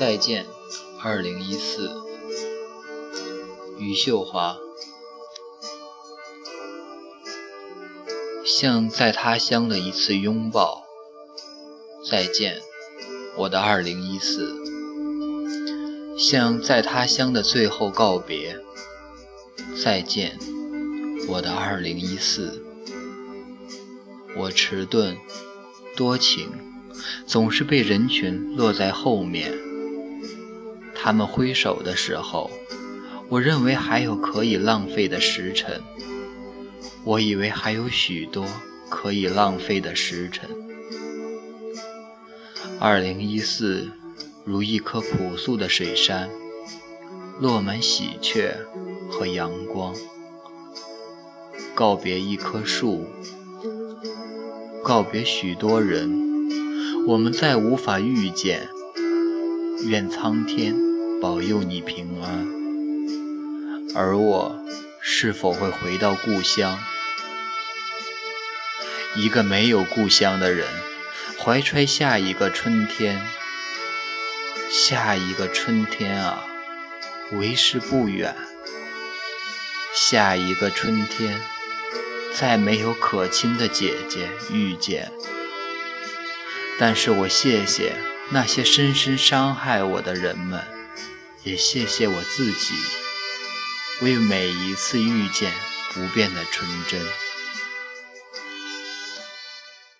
再见，二零一四。余秀华，像在他乡的一次拥抱。再见，我的二零一四。像在他乡的最后告别。再见，我的二零一四。我迟钝，多情，总是被人群落在后面。他们挥手的时候，我认为还有可以浪费的时辰。我以为还有许多可以浪费的时辰。二零一四如一颗朴素的水山，落满喜鹊和阳光。告别一棵树，告别许多人，我们再无法遇见。愿苍天。保佑你平安，而我是否会回到故乡？一个没有故乡的人，怀揣下一个春天。下一个春天啊，为时不远。下一个春天，再没有可亲的姐姐遇见。但是我谢谢那些深深伤害我的人们。也谢谢我自己，为每一次遇见不变的纯真。